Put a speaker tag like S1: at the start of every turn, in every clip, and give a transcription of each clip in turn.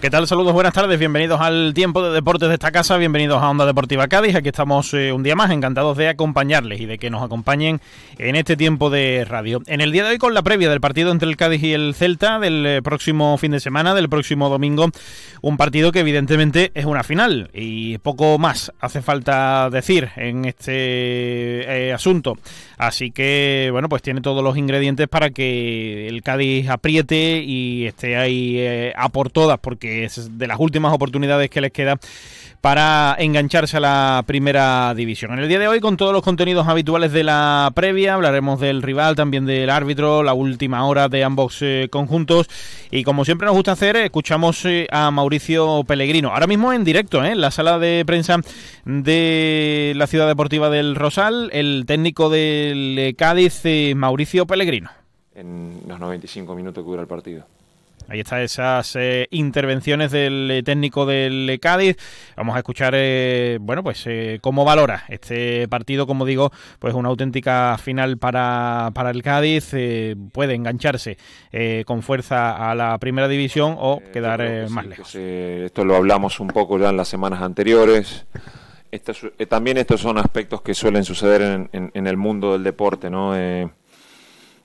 S1: ¿Qué tal? Saludos, buenas tardes, bienvenidos al tiempo de deportes de esta casa, bienvenidos a Onda Deportiva Cádiz, aquí estamos eh, un día más, encantados de acompañarles y de que nos acompañen en este tiempo de radio. En el día de hoy con la previa del partido entre el Cádiz y el Celta del eh, próximo fin de semana, del próximo domingo, un partido que evidentemente es una final y poco más hace falta decir en este eh, asunto. Así que, bueno, pues tiene todos los ingredientes para que el Cádiz apriete y esté ahí a por todas, porque es de las últimas oportunidades que les queda para engancharse a la primera división. En el día de hoy, con todos los contenidos habituales de la previa, hablaremos del rival, también del árbitro, la última hora de ambos eh, conjuntos. Y como siempre nos gusta hacer, escuchamos eh, a Mauricio Pellegrino. Ahora mismo en directo, eh, en la sala de prensa de la Ciudad Deportiva del Rosal, el técnico del Cádiz, Mauricio Pellegrino.
S2: En los 95 minutos que dura el partido.
S1: Ahí están esas eh, intervenciones del eh, técnico del Cádiz. Vamos a escuchar, eh, bueno, pues cómo valora este partido, como digo, pues una auténtica final para, para el Cádiz. puede engancharse con fuerza a la primera división o quedar más lejos.
S2: esto lo hablamos un poco ya en las semanas anteriores. también estos son aspectos que suelen suceder en, en el mundo del deporte, ¿no?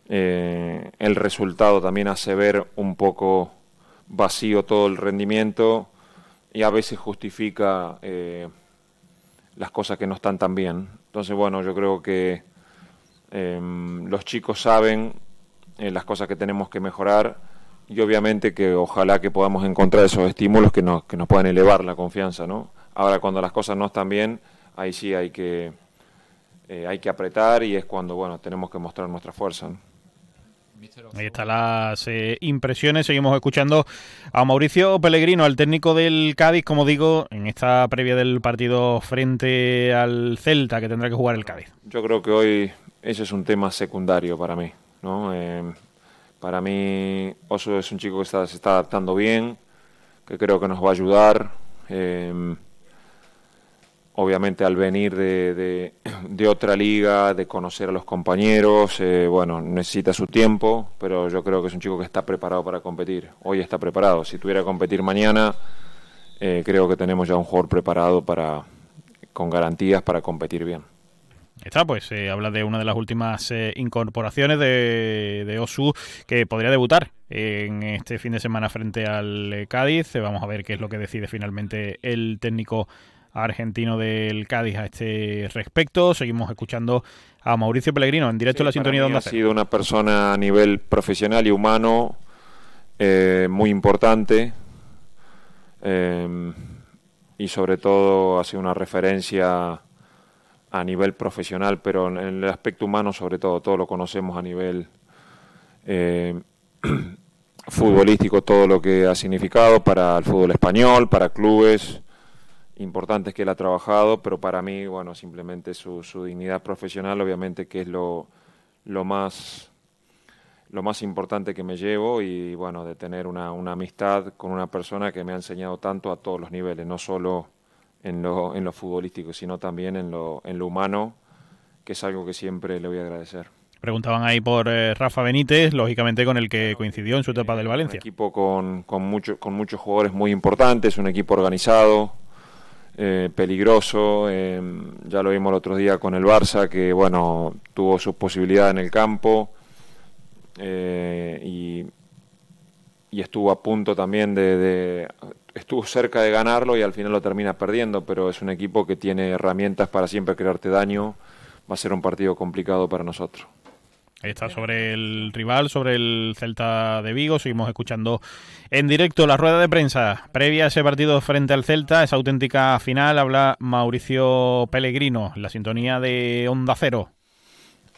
S2: Eh, el resultado también hace ver un poco vacío todo el rendimiento y a veces justifica eh, las cosas que no están tan bien. Entonces, bueno, yo creo que em, los chicos saben eh, las cosas que tenemos que mejorar y obviamente que ojalá que podamos encontrar esos estímulos que nos, que nos puedan elevar la confianza, ¿no? Ahora, cuando las cosas no están bien, ahí sí hay que, hay que apretar y es cuando, bueno, tenemos que mostrar nuestra fuerza.
S1: Ahí están las eh, impresiones. Seguimos escuchando a Mauricio Pellegrino, al técnico del Cádiz, como digo, en esta previa del partido frente al Celta que tendrá que jugar el Cádiz.
S2: Yo creo que hoy ese es un tema secundario para mí. ¿no? Eh, para mí, Oso es un chico que se está adaptando bien, que creo que nos va a ayudar. Eh, obviamente al venir de, de, otra liga, de conocer a los compañeros, eh, bueno, necesita su tiempo, pero yo creo que es un chico que está preparado para competir. Hoy está preparado. Si tuviera que competir mañana, eh, creo que tenemos ya un jugador preparado para, con garantías para competir bien.
S1: Está, pues eh, habla de una de las últimas incorporaciones de, de, Osu que podría debutar en este fin de semana frente al Cádiz. Vamos a ver qué es lo que decide finalmente el técnico argentino del Cádiz a este respecto. Seguimos escuchando a Mauricio Pellegrino en directo a la sintonía de Onda
S2: Ha sido una persona a nivel profesional y humano eh, muy importante eh, y sobre todo ha sido una referencia a nivel profesional, pero en el aspecto humano sobre todo, todo lo conocemos a nivel eh, futbolístico, todo lo que ha significado para el fútbol español, para clubes, importantes que él ha trabajado, pero para mí, bueno, simplemente su, su dignidad profesional, obviamente que es lo, lo, más, lo más importante que me llevo y, bueno, de tener una, una amistad con una persona que me ha enseñado tanto a todos los niveles, no solo en lo, en lo futbolístico, sino también en lo, en lo humano, que es algo que siempre le voy a agradecer.
S1: Preguntaban ahí por eh, Rafa Benítez, lógicamente con el que coincidió en su etapa del Valencia.
S2: Un equipo con, con, mucho, con muchos jugadores muy importantes, un equipo organizado, eh, peligroso. Eh, ya lo vimos el otro día con el Barça, que bueno, tuvo sus posibilidades en el campo eh, y, estuvo a punto también de, estuvo cerca de ganarlo y al final lo termina perdiendo, pero es un equipo que tiene herramientas para siempre crearte daño. Va a ser un partido complicado para nosotros.
S1: Ahí está sobre el rival, sobre el Celta de Vigo. Seguimos escuchando en directo la rueda de prensa previa a ese partido frente al Celta, esa auténtica final. Habla Mauricio Pellegrino, la sintonía de Onda Cero.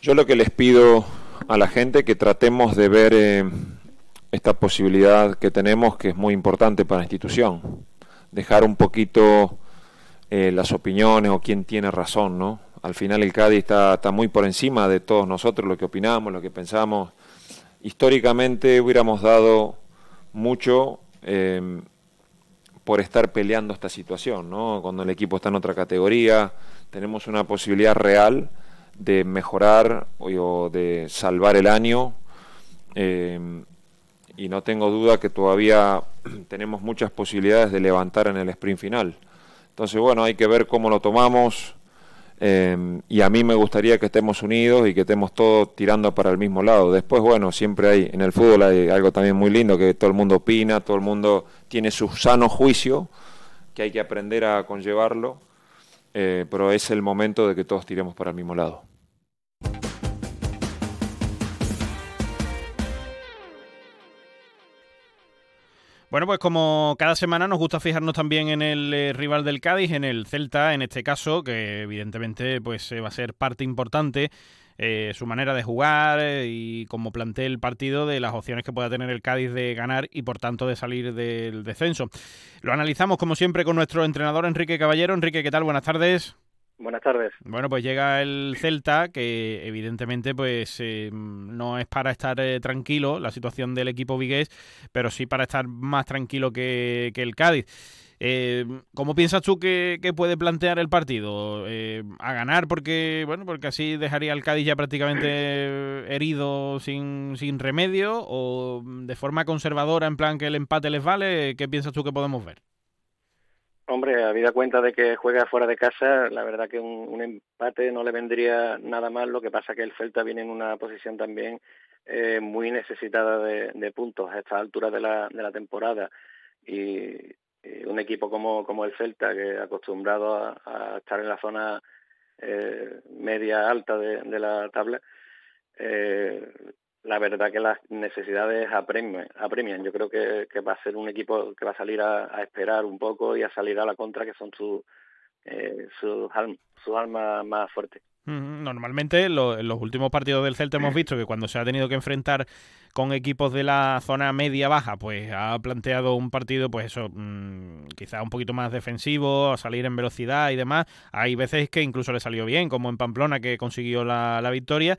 S2: Yo lo que les pido a la gente que tratemos de ver eh, esta posibilidad que tenemos, que es muy importante para la institución. Dejar un poquito eh, las opiniones o quién tiene razón, ¿no? Al final el Cádiz está, muy por encima de todos nosotros, lo que opinamos, lo que pensamos. Históricamente hubiéramos dado mucho eh, por estar peleando esta situación, ¿no? Cuando el equipo está en otra categoría, tenemos una posibilidad real de mejorar o de salvar el año. Eh, y no tengo duda que todavía tenemos muchas posibilidades de levantar en el sprint final. Entonces, bueno, hay que ver cómo lo tomamos. Eh, y a mí me gustaría que estemos unidos y que estemos todos tirando para el mismo lado. Después, bueno, siempre hay, en el fútbol hay algo también muy lindo, que todo el mundo opina, todo el mundo tiene su sano juicio, que hay que aprender a conllevarlo, eh, pero es el momento de que todos tiremos para el mismo lado.
S1: Bueno, pues como cada semana nos gusta fijarnos también en el eh, rival del Cádiz, en el Celta, en este caso, que evidentemente pues eh, va a ser parte importante eh, su manera de jugar y cómo plantee el partido de las opciones que pueda tener el Cádiz de ganar y por tanto de salir del descenso. Lo analizamos como siempre con nuestro entrenador Enrique Caballero. Enrique, ¿qué tal? Buenas tardes.
S3: Buenas tardes.
S1: Bueno, pues llega el Celta, que evidentemente pues eh, no es para estar eh, tranquilo la situación del equipo vigués, pero sí para estar más tranquilo que, el Cádiz. Eh, ¿Cómo piensas tú que, puede plantear el partido? ¿A ganar porque bueno porque así dejaría al Cádiz ya prácticamente herido sin, sin remedio? ¿O de forma conservadora en plan que el empate les vale? ¿Qué piensas tú que podemos ver?
S3: Hombre, habida cuenta de que juega fuera de casa, la verdad que un, empate no le vendría nada mal. Lo que pasa que el Celta viene en una posición también eh, muy necesitada de, puntos a esta altura de la, de la temporada. Y, un equipo como, como el Celta, que acostumbrado a, estar en la zona eh, media alta de, de la tabla, eh, la verdad que las necesidades apremian. Yo creo que, va a ser un equipo que va a salir a, esperar un poco y a salir a la contra, que son sus eh, sus almas más fuertes.
S1: Normalmente en los últimos partidos del Celta hemos visto que cuando se ha tenido que enfrentar con equipos de la zona media-baja, pues ha planteado un partido, pues eso, mm, quizá un poquito más defensivo, a salir en velocidad y demás. Hay veces que incluso le salió bien, como en Pamplona que consiguió la, la victoria.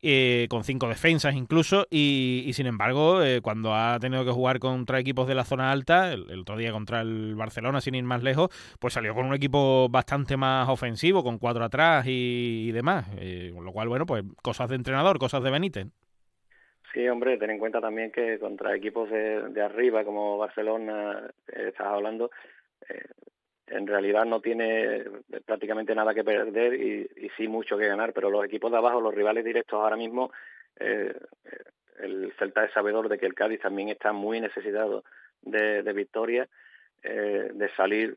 S1: Eh, con cinco defensas incluso, y, sin embargo, eh, cuando ha tenido que jugar contra equipos de la zona alta, el, otro día contra el Barcelona, sin ir más lejos, pues salió con un equipo bastante más ofensivo, con cuatro atrás y, demás, eh, con lo cual, bueno, pues cosas de entrenador, cosas de Benítez.
S3: Sí, hombre, ten en cuenta también que contra equipos de, de arriba, como Barcelona, estás hablando, en realidad no tiene prácticamente nada que perder y, sí mucho que ganar, pero los equipos de abajo, los rivales directos ahora mismo, eh, el Celta es sabedor de que el Cádiz también está muy necesitado de, victoria, eh, de salir,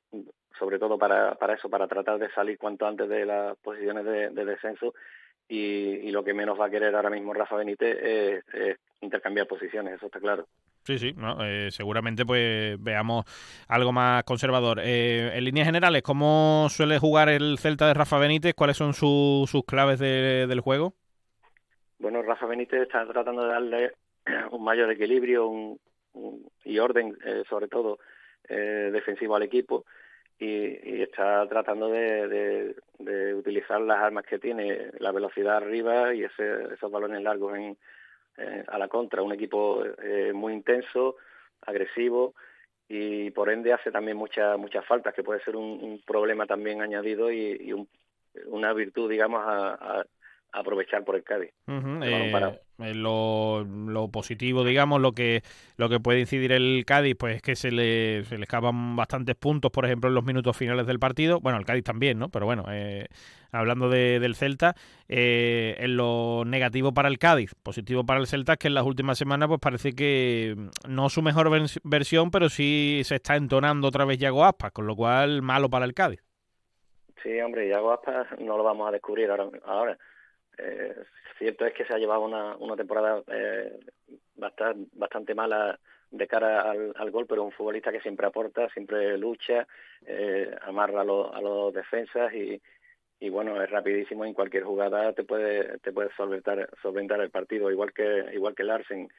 S3: sobre todo para, para eso, para tratar de salir cuanto antes de las posiciones de, descenso y, lo que menos va a querer ahora mismo Rafa Benítez es intercambiar posiciones, eso está claro.
S1: Sí, sí, eh, seguramente pues veamos algo más conservador. Eh, en líneas generales, ¿cómo suele jugar el Celta de Rafa Benítez? ¿Cuáles son sus claves del juego?
S3: Bueno, Rafa Benítez está tratando de darle un mayor equilibrio y orden, eh, sobre todo defensivo al equipo, y, está tratando de, utilizar las armas que tiene, la velocidad arriba y esos balones largos en, eh, a la contra, un equipo eh, muy intenso, agresivo y por ende hace también muchas muchas faltas, que puede ser un, problema también añadido y, una virtud, digamos, a, aprovechar por el Cádiz.
S1: Eh, lo, lo, positivo, digamos, lo que lo que puede incidir el Cádiz, pues es que se le, se le escapan bastantes puntos, por ejemplo, en los minutos finales del partido. Bueno, el Cádiz también, ¿no? Pero bueno, eh, hablando de, del Celta, eh, en lo negativo para el Cádiz, positivo para el Celta, es que en las últimas semanas, pues parece que mm, no su mejor versión, pero sí se está entonando otra vez Yago Aspas, con lo cual malo para el Cádiz.
S3: Sí, hombre, Yago Aspas no lo vamos a descubrir ahora. ahora eh, cierto es que se ha llevado una, una temporada eh, bastante, bastante mala de cara al, al, gol, pero un futbolista que siempre aporta, siempre lucha, eh, amarra a, a los defensas y, y bueno, es rapidísimo en cualquier jugada te puede te puede solventar, solventar el partido, igual que igual que Larsen.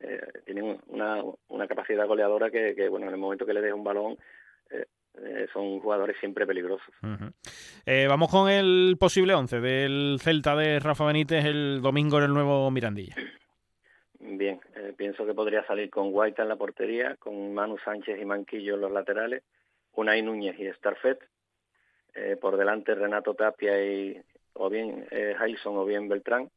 S3: Eh, tiene una, una capacidad goleadora que, que, bueno, en el momento que le deja un balón eh, son jugadores siempre peligrosos.
S1: Eh, vamos con el posible 11 del Celta de Rafa Benítez el domingo en el nuevo Mirandilla.
S3: Bien, eh, pienso que podría salir con Guaita en la portería, con Manu Sánchez y Manquillo en los laterales, Unai Núñez y Starfet, por delante Renato Tapia y o bien eh, o bien Beltrán,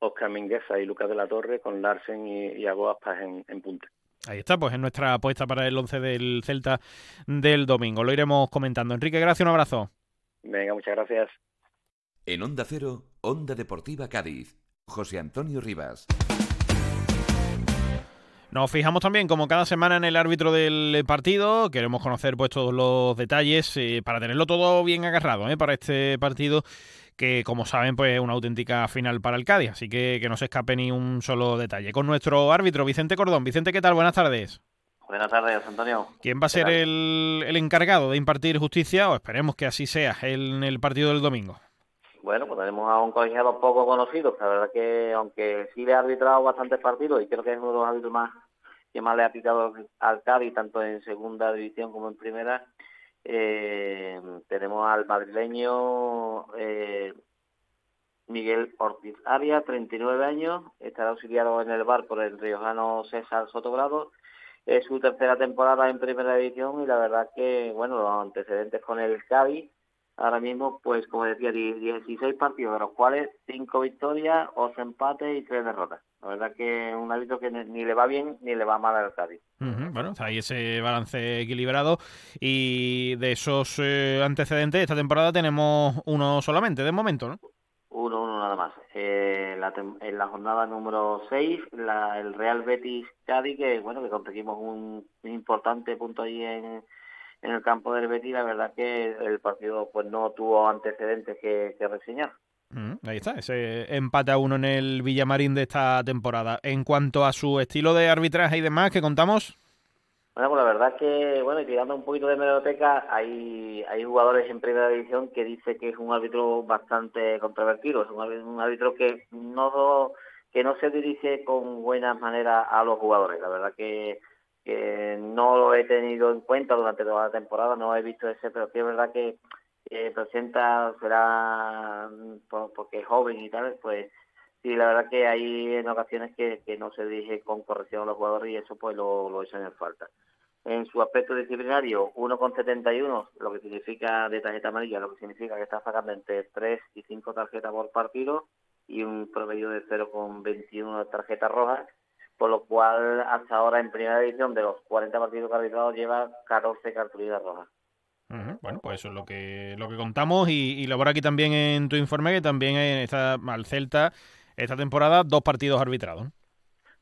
S3: Oscar Mingueza y Lucas de la Torre con Larsen y, y Agoaspas en, en punta.
S1: Ahí está, pues es nuestra apuesta para el 11 del Celta del domingo. Lo iremos comentando. Enrique, gracias, un abrazo.
S3: Venga, muchas gracias.
S4: En Onda Cero, Onda Deportiva Cádiz, José Antonio Rivas.
S1: Nos fijamos también, como cada semana, en el árbitro del partido. Queremos conocer pues todos los detalles eh, para tenerlo todo bien agarrado eh, para este partido que como saben pues es una auténtica final para el Cádiz, así que que no se escape ni un solo detalle. Con nuestro árbitro Vicente Cordón. Vicente, ¿qué tal? Buenas tardes.
S5: Buenas tardes, Antonio.
S1: ¿Quién va a ser el, encargado de impartir justicia, o esperemos que así sea, en el partido del domingo?
S5: Bueno, pues tenemos a un colegiado poco conocido, la verdad que aunque sí le ha arbitrado bastantes partidos y creo que es uno de los árbitros más que más le ha aplicado al Cádiz, tanto en segunda división como en primera, eh, tenemos al madrileño eh, Miguel Ortiz Arias, 39 años, estará auxiliado en el bar por el riojano César Sotogrado. Es su tercera temporada en primera división y la verdad que, bueno, los antecedentes con el Cádiz, ahora mismo, pues como decía, 16 partidos, de los cuales 5 victorias, 8 empates y 3 derrotas. La verdad que un hábito que ni le va bien ni le va mal al Cádiz.
S1: bueno, está ahí ese balance equilibrado y de esos eh, antecedentes esta temporada tenemos uno solamente de momento, ¿no?
S5: Uno, uno nada más. Eh, en la jornada número 6, el Real Betis Cádiz, que bueno, que conseguimos un, importante punto ahí en, en el campo del Betis, la verdad que el partido pues no tuvo antecedentes que reseñar.
S1: Mm, ahí está, ese empate a uno en el Villamarín de esta temporada. En cuanto a su estilo de arbitraje y demás, ¿qué contamos?
S5: Bueno, pues la verdad que, bueno, y tirando un poquito de meroteca, hay, hay jugadores en primera división que dice que es un árbitro bastante controvertido, es un, árbitro que no, que no se dirige con buenas maneras a los jugadores. La verdad que, que no lo he tenido en cuenta durante toda la temporada, no he visto ese, pero que es verdad que eh, presenta será porque es joven y tal, pues sí, la verdad que hay en ocasiones que, que no se dirige con corrección a los jugadores y eso pues lo, lo echan en falta. En su aspecto disciplinario, 1,71, lo que significa de tarjeta amarilla, lo que significa que está sacando entre 3 y 5 tarjetas por partido y un promedio de 0,21 tarjetas rojas, por lo cual hasta ahora en primera división de los 40 partidos que ha arbitrado lleva 14 cartulinas rojas.
S1: Bueno, pues eso es lo que lo que contamos y, y lo aquí también en tu informe que también está al Celta esta temporada dos partidos arbitrados.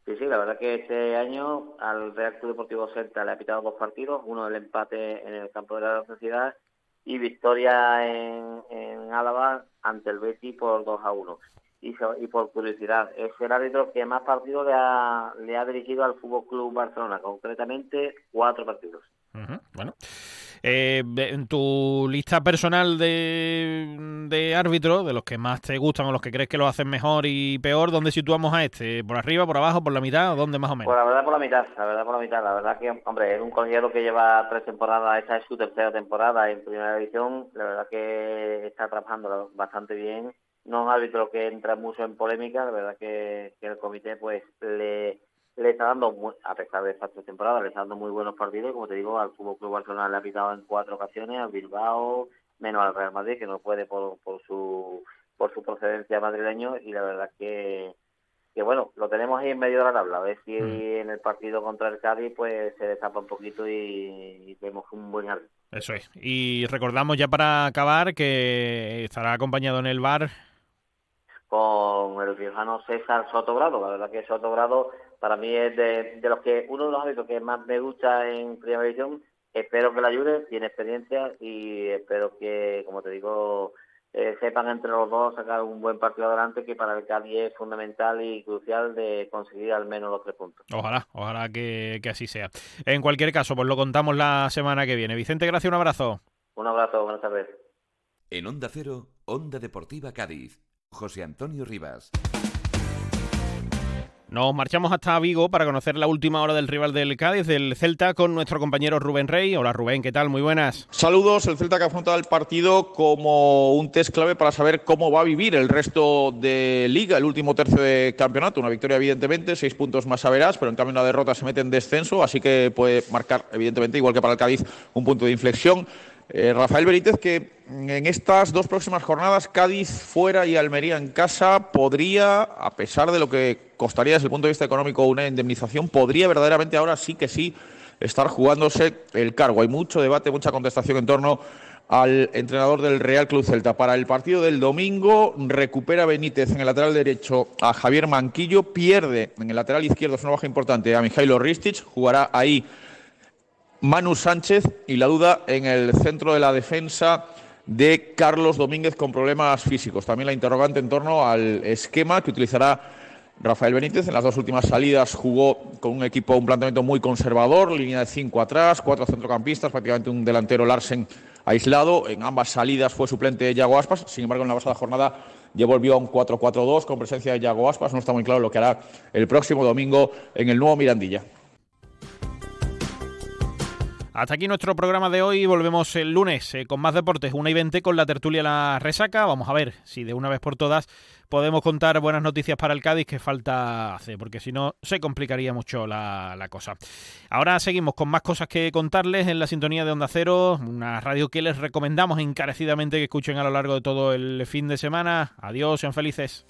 S5: Sí, sí, la verdad que este año al Real Club Deportivo Celta le ha pitado dos partidos, uno del empate en el campo de la sociedad y victoria en, en Álava ante el Betis por 2 a 1. Y, y, por curiosidad, es el árbitro que más partidos le ha, le ha dirigido al Fútbol Club Barcelona, concretamente cuatro partidos.
S1: Bueno, eh, en tu lista personal de, de árbitros, de los que más te gustan o los que crees que lo hacen mejor y peor, ¿dónde situamos a este? ¿Por arriba, por abajo, por la mitad o dónde más o menos?
S5: Pues la verdad por la mitad, la verdad por la mitad. La verdad que, hombre, es un colegiado que lleva tres temporadas, esta es su tercera temporada en primera división. La verdad que está trabajando bastante bien. No es un árbitro que entra mucho en polémica, la verdad que, que el comité pues le le está dando, a pesar de estas tres temporadas, le está dando muy buenos partidos. Como te digo, al Fútbol Club Barcelona le ha pitado en cuatro ocasiones, al Bilbao, menos al Real Madrid, que no puede por, por su por su procedencia madrileño. Y la verdad que, que, bueno, lo tenemos ahí en medio de la tabla. A ver si mm. en el partido contra el Cádiz pues se destapa un poquito y, vemos un buen árbitro.
S1: Eso es. Y recordamos ya para acabar que estará acompañado en el bar
S5: con el viejano César Sotogrado. La verdad que Sotogrado para mí es de, los que uno de los hábitos que más me gusta en primera división. Espero que le ayude, tiene experiencia y espero que, como te digo, eh, sepan entre los dos sacar un buen partido adelante que para el Cádiz es fundamental y crucial de conseguir al menos los tres puntos.
S1: Ojalá, ojalá que, que así sea. En cualquier caso, pues lo contamos la semana que viene. Vicente, gracias, un abrazo.
S5: Un abrazo, buenas tardes.
S4: En Onda Cero, Onda Deportiva Cádiz, José Antonio Rivas.
S1: Nos marchamos hasta Vigo para conocer la última hora del rival del Cádiz, del Celta, con nuestro compañero Rubén Rey. Hola Rubén, ¿qué tal? Muy buenas.
S6: Saludos, el Celta que afronta el partido como un test clave para saber cómo va a vivir el resto de liga, el último tercio de campeonato. Una victoria evidentemente, seis puntos más a verás, pero en cambio una derrota se mete en descenso, así que puede marcar evidentemente, igual que para el Cádiz, un punto de inflexión. Eh, Rafael Benítez, que en estas dos próximas jornadas, Cádiz fuera y Almería en casa, podría, a pesar de lo que costaría desde el punto de vista económico una indemnización, podría verdaderamente ahora sí que sí estar jugándose el cargo. Hay mucho debate, mucha contestación en torno al entrenador del Real Club Celta. Para el partido del domingo recupera Benítez en el lateral derecho a Javier Manquillo, pierde en el lateral izquierdo, es una baja importante, a Mijailo Ristich, jugará ahí Manu Sánchez y la duda en el centro de la defensa de Carlos Domínguez con problemas físicos. También la interrogante en torno al esquema que utilizará Rafael Benítez. En las dos últimas salidas jugó con un equipo, un planteamiento muy conservador, línea de cinco atrás, cuatro centrocampistas, prácticamente un delantero Larsen aislado. En ambas salidas fue suplente de Yago Aspas. Sin embargo, en la pasada jornada llevó el un 4-4-2 con presencia de Yago Aspas. No está muy claro lo que hará el próximo domingo en el nuevo Mirandilla.
S1: Hasta aquí nuestro programa de hoy. Volvemos el lunes eh, con más deportes, 1 y 20 con la tertulia La Resaca. Vamos a ver si de una vez por todas podemos contar buenas noticias para el Cádiz que falta hacer, porque si no se complicaría mucho la, la, cosa. Ahora seguimos con más cosas que contarles en la sintonía de Onda Cero, una radio que les recomendamos encarecidamente que escuchen a lo largo de todo el fin de semana. Adiós, sean felices.